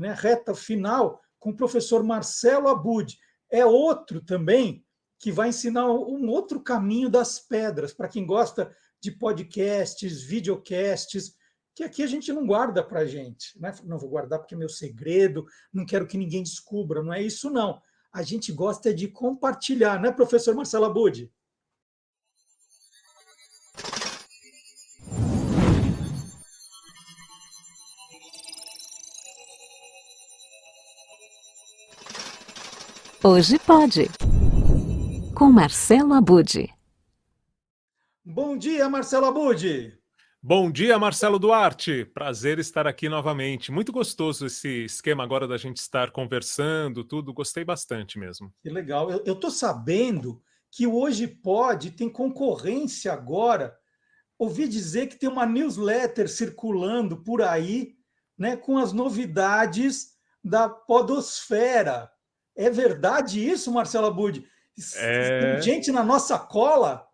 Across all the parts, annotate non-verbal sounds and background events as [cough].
né, reta final, com o professor Marcelo Abud. É outro também que vai ensinar um outro caminho das pedras, para quem gosta de podcasts, videocasts, que aqui a gente não guarda para a gente. Né? Não vou guardar porque é meu segredo, não quero que ninguém descubra, não é isso, não. A gente gosta de compartilhar, né, professor Marcelo Abud? Hoje pode. Com Marcelo Abude. Bom dia, Marcelo Abude. Bom dia, Marcelo Duarte. Prazer estar aqui novamente. Muito gostoso esse esquema agora da gente estar conversando, tudo. Gostei bastante mesmo. Que legal. Eu estou sabendo que hoje pode, tem concorrência agora. Ouvi dizer que tem uma newsletter circulando por aí, né, com as novidades da Podosfera. É verdade isso, Marcelo Abud? É... Tem gente na nossa cola?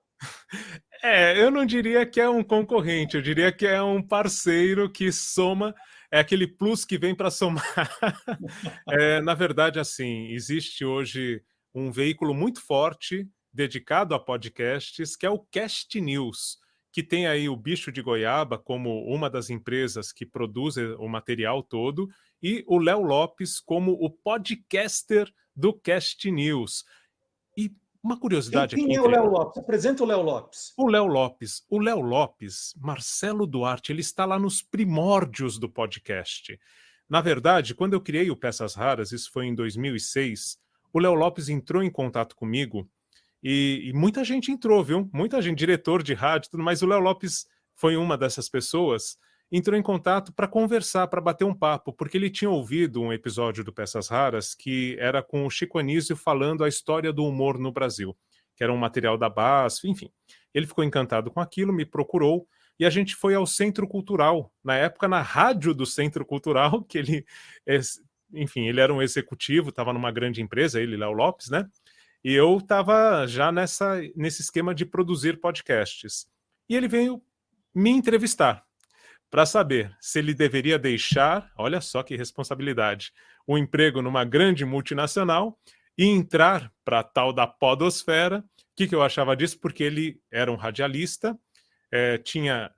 É, eu não diria que é um concorrente, eu diria que é um parceiro que soma, é aquele plus que vem para somar. [laughs] é, na verdade, assim, existe hoje um veículo muito forte dedicado a podcasts, que é o Cast News, que tem aí o Bicho de Goiaba como uma das empresas que produz o material todo, e o Léo Lopes como o podcaster do Cast News. E uma curiosidade Quem aqui. Quem é o Léo Lopes? Apresenta o Léo Lopes. O Léo Lopes. O Léo Lopes, Marcelo Duarte, ele está lá nos primórdios do podcast. Na verdade, quando eu criei o Peças Raras, isso foi em 2006, o Léo Lopes entrou em contato comigo e, e, muita gente entrou, viu? Muita gente, diretor de rádio, tudo, mas o Léo Lopes foi uma dessas pessoas entrou em contato para conversar, para bater um papo, porque ele tinha ouvido um episódio do Peças Raras que era com o Chico Anísio falando a história do humor no Brasil, que era um material da BASF, enfim. Ele ficou encantado com aquilo, me procurou e a gente foi ao Centro Cultural, na época na rádio do Centro Cultural, [laughs] que ele, enfim, ele era um executivo, estava numa grande empresa, ele, Léo Lopes, né? E eu estava já nessa, nesse esquema de produzir podcasts. E ele veio me entrevistar para saber se ele deveria deixar, olha só que responsabilidade, o um emprego numa grande multinacional e entrar para tal da podosfera. O que, que, eu achava disso? Porque ele era um radialista, é, tinha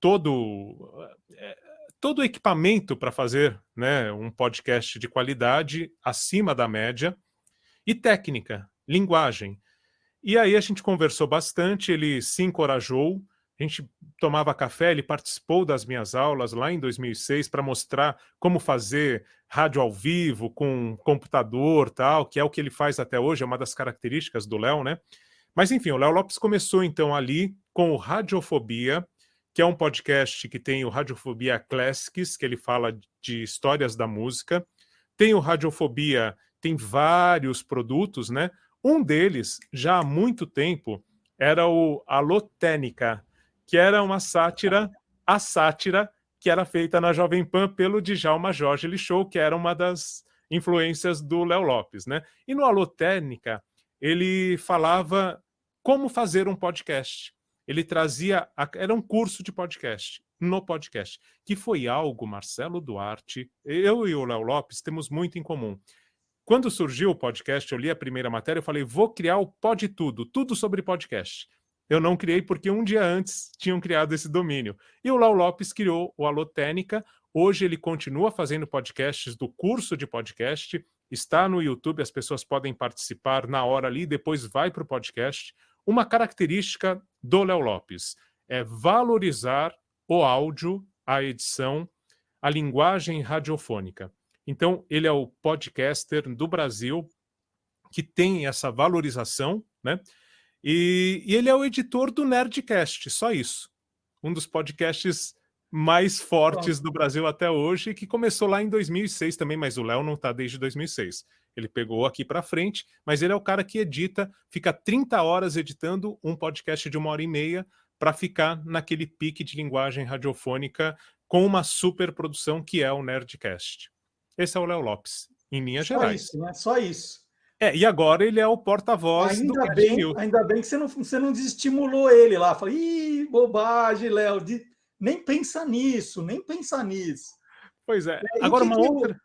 todo, é, todo o equipamento para fazer né, um podcast de qualidade acima da média e técnica, linguagem. E aí a gente conversou bastante, ele se encorajou, gente tomava café, ele participou das minhas aulas lá em 2006 para mostrar como fazer rádio ao vivo com computador, tal, que é o que ele faz até hoje, é uma das características do Léo, né? Mas enfim, o Léo Lopes começou então ali com o Radiofobia, que é um podcast que tem o Radiofobia Classics, que ele fala de histórias da música. Tem o Radiofobia, tem vários produtos, né? Um deles, já há muito tempo, era o Alotênica, que era uma sátira, a sátira que era feita na Jovem Pan pelo Djalma Jorge Lixou, que era uma das influências do Léo Lopes, né? E no Alô Técnica, ele falava como fazer um podcast. Ele trazia, era um curso de podcast, no podcast, que foi algo, Marcelo Duarte, eu e o Léo Lopes temos muito em comum. Quando surgiu o podcast, eu li a primeira matéria, eu falei, vou criar o Pod Tudo, tudo sobre podcast. Eu não criei porque um dia antes tinham criado esse domínio. E o Lau Lopes criou o Alotênica. Hoje ele continua fazendo podcasts do curso de podcast. Está no YouTube, as pessoas podem participar na hora ali, depois vai para o podcast. Uma característica do Léo Lopes é valorizar o áudio, a edição, a linguagem radiofônica. Então, ele é o podcaster do Brasil que tem essa valorização, né? E, e, ele é o editor do Nerdcast, só isso. Um dos podcasts mais fortes do Brasil até hoje, que começou lá em 2006 também, mas o Léo não está desde 2006. Ele pegou aqui para frente, mas ele é o cara que edita, fica 30 horas editando um podcast de uma hora e meia para ficar naquele pique de linguagem radiofônica com uma super produção que é o Nerdcast. Esse é o Léo Lopes, em linhas Só gerais. Isso, né? Só isso. É, e agora ele é o porta-voz do ainda bem, Ainda bem que você não, você não desestimulou ele lá. Falei, ih, bobagem, Léo. De... Nem pensa nisso, nem pensa nisso. Pois é. Agora, uma outra.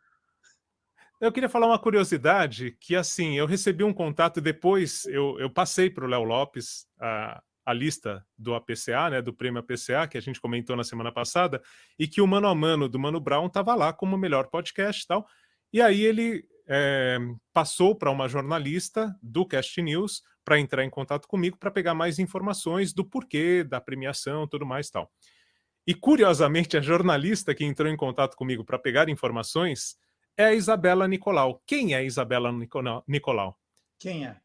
Eu queria falar uma curiosidade que, assim, eu recebi um contato depois, eu, eu passei para o Léo Lopes a, a lista do APCA, né, do prêmio APCA, que a gente comentou na semana passada, e que o Mano a Mano do Mano Brown estava lá como melhor podcast e tal. E aí ele é, passou para uma jornalista do Cast News para entrar em contato comigo para pegar mais informações do porquê da premiação tudo mais tal. E curiosamente, a jornalista que entrou em contato comigo para pegar informações é a Isabela Nicolau. Quem é a Isabela Nicolau? Quem é?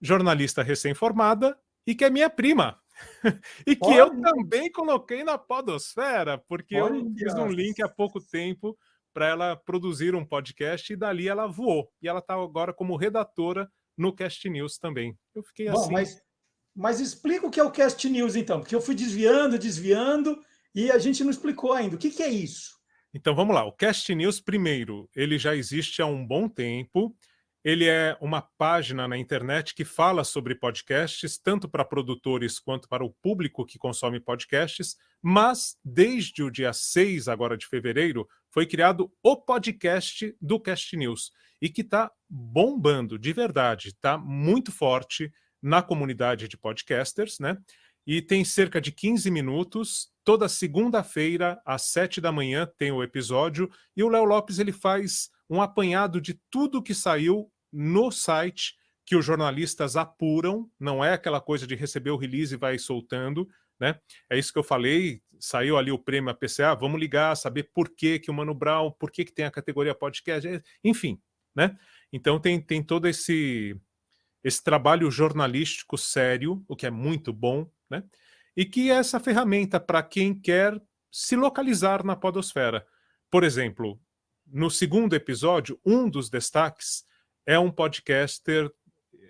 Jornalista recém-formada e que é minha prima. [laughs] e que Olha. eu também coloquei na Podosfera, porque Olha. eu fiz um link há pouco tempo para ela produzir um podcast e dali ela voou. E ela está agora como redatora no Cast News também. Eu fiquei Bom, assim. Mas, mas explica o que é o Cast News, então, porque eu fui desviando, desviando e a gente não explicou ainda. O que, que é isso? Então vamos lá. O Cast News, primeiro, ele já existe há um bom tempo. Ele é uma página na internet que fala sobre podcasts, tanto para produtores quanto para o público que consome podcasts, mas desde o dia 6 agora de fevereiro foi criado o podcast do Cast News e que está bombando de verdade, está muito forte na comunidade de podcasters, né? E tem cerca de 15 minutos. Toda segunda-feira, às 7 da manhã, tem o episódio. E o Léo Lopes ele faz um apanhado de tudo que saiu no site que os jornalistas apuram, não é aquela coisa de receber o release e vai soltando, né? É isso que eu falei, saiu ali o prêmio APCA, vamos ligar, saber por que, que o Mano Brown, por que, que tem a categoria podcast, é, enfim, né? Então tem, tem todo esse esse trabalho jornalístico sério, o que é muito bom, né? E que é essa ferramenta para quem quer se localizar na podosfera. Por exemplo, no segundo episódio, um dos destaques é um podcaster,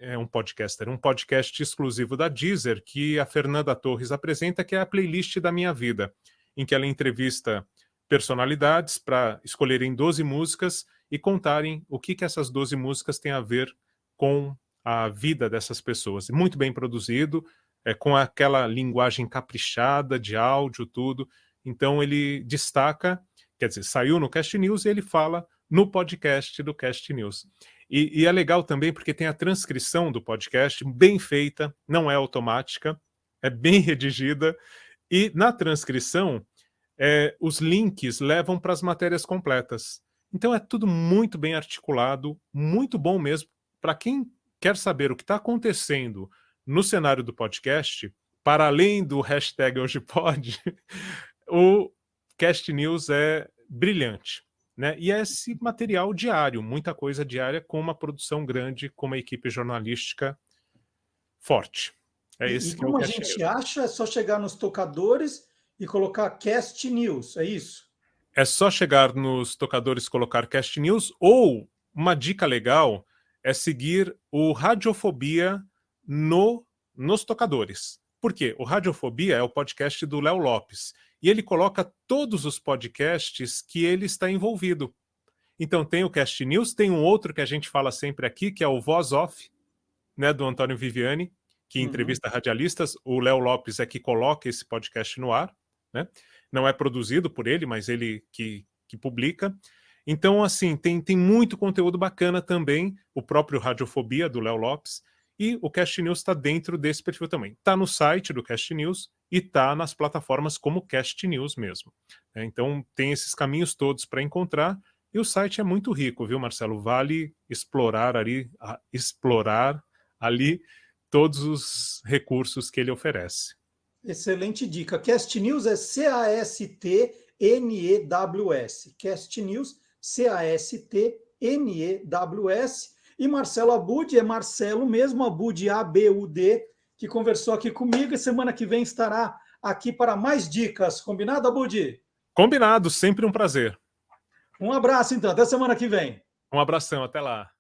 é um podcaster, um podcast exclusivo da Deezer que a Fernanda Torres apresenta, que é a playlist da minha vida, em que ela entrevista personalidades para escolherem 12 músicas e contarem o que, que essas 12 músicas têm a ver com a vida dessas pessoas. Muito bem produzido, é, com aquela linguagem caprichada de áudio, tudo. Então ele destaca, quer dizer, saiu no Cast News e ele fala no podcast do Cast News. E, e, é legal também porque tem a transcrição do podcast bem feita, não é automática, é bem [laughs] redigida. E na transcrição, é, os links levam para as matérias completas. Então é tudo muito bem articulado, muito bom mesmo. Para quem quer saber o que está acontecendo no cenário do podcast, para além do hashtag [laughs] hoje pode, o Cast News é brilhante. Né? E é esse material diário, muita coisa diária, com uma produção grande, com uma equipe jornalística forte. É esse e, e como é a gente acha, é só chegar nos tocadores e colocar Cast News, é isso? É só chegar nos tocadores e colocar Cast News, ou uma dica legal é seguir o Radiofobia no, nos tocadores. Por quê? O Radiofobia é o podcast do Léo Lopes e ele coloca todos os podcasts que ele está envolvido. Então tem o Cast News, tem um outro que a gente fala sempre aqui, que é o Voz Off, né, do Antônio Viviani, que uhum. entrevista radialistas. O Léo Lopes é que coloca esse podcast no ar, né? Não é produzido por ele, mas ele que, que publica. Então, assim, tem, tem muito conteúdo bacana também, o próprio Radiofobia, do Léo Lopes, e o Cast News está dentro desse perfil também. Está no site do Cast News e está nas plataformas como Cast News mesmo. É, então tem esses caminhos todos para encontrar e o site é muito rico, viu, Marcelo? Vale explorar ali, explorar ali todos os recursos que ele oferece. Excelente dica. Cast News é C-A-S-T-N-E-W-S. Cast News, C-A-S-T-N-E-W-S. E Marcelo Abud é Marcelo mesmo, Abud A-B-U-D, que conversou aqui comigo e semana que vem estará aqui para mais dicas. Combinado, Abud? Combinado, sempre um prazer. Um abraço, então. Até semana que vem. Um abração, até lá.